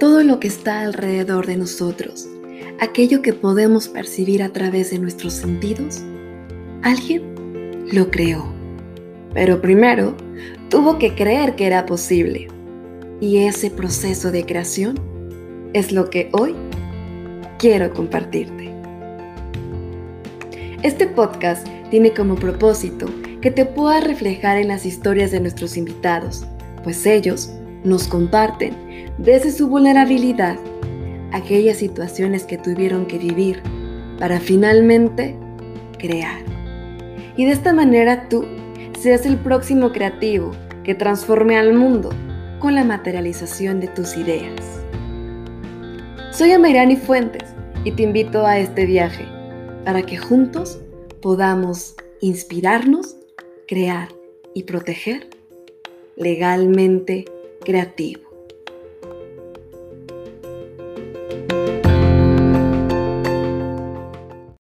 todo lo que está alrededor de nosotros, aquello que podemos percibir a través de nuestros sentidos, alguien lo creó. Pero primero tuvo que creer que era posible. Y ese proceso de creación es lo que hoy quiero compartirte. Este podcast tiene como propósito que te pueda reflejar en las historias de nuestros invitados, pues ellos nos comparten desde su vulnerabilidad aquellas situaciones que tuvieron que vivir para finalmente crear. Y de esta manera tú seas el próximo creativo que transforme al mundo con la materialización de tus ideas. Soy Amairani Fuentes y te invito a este viaje para que juntos podamos inspirarnos, crear y proteger legalmente creativo.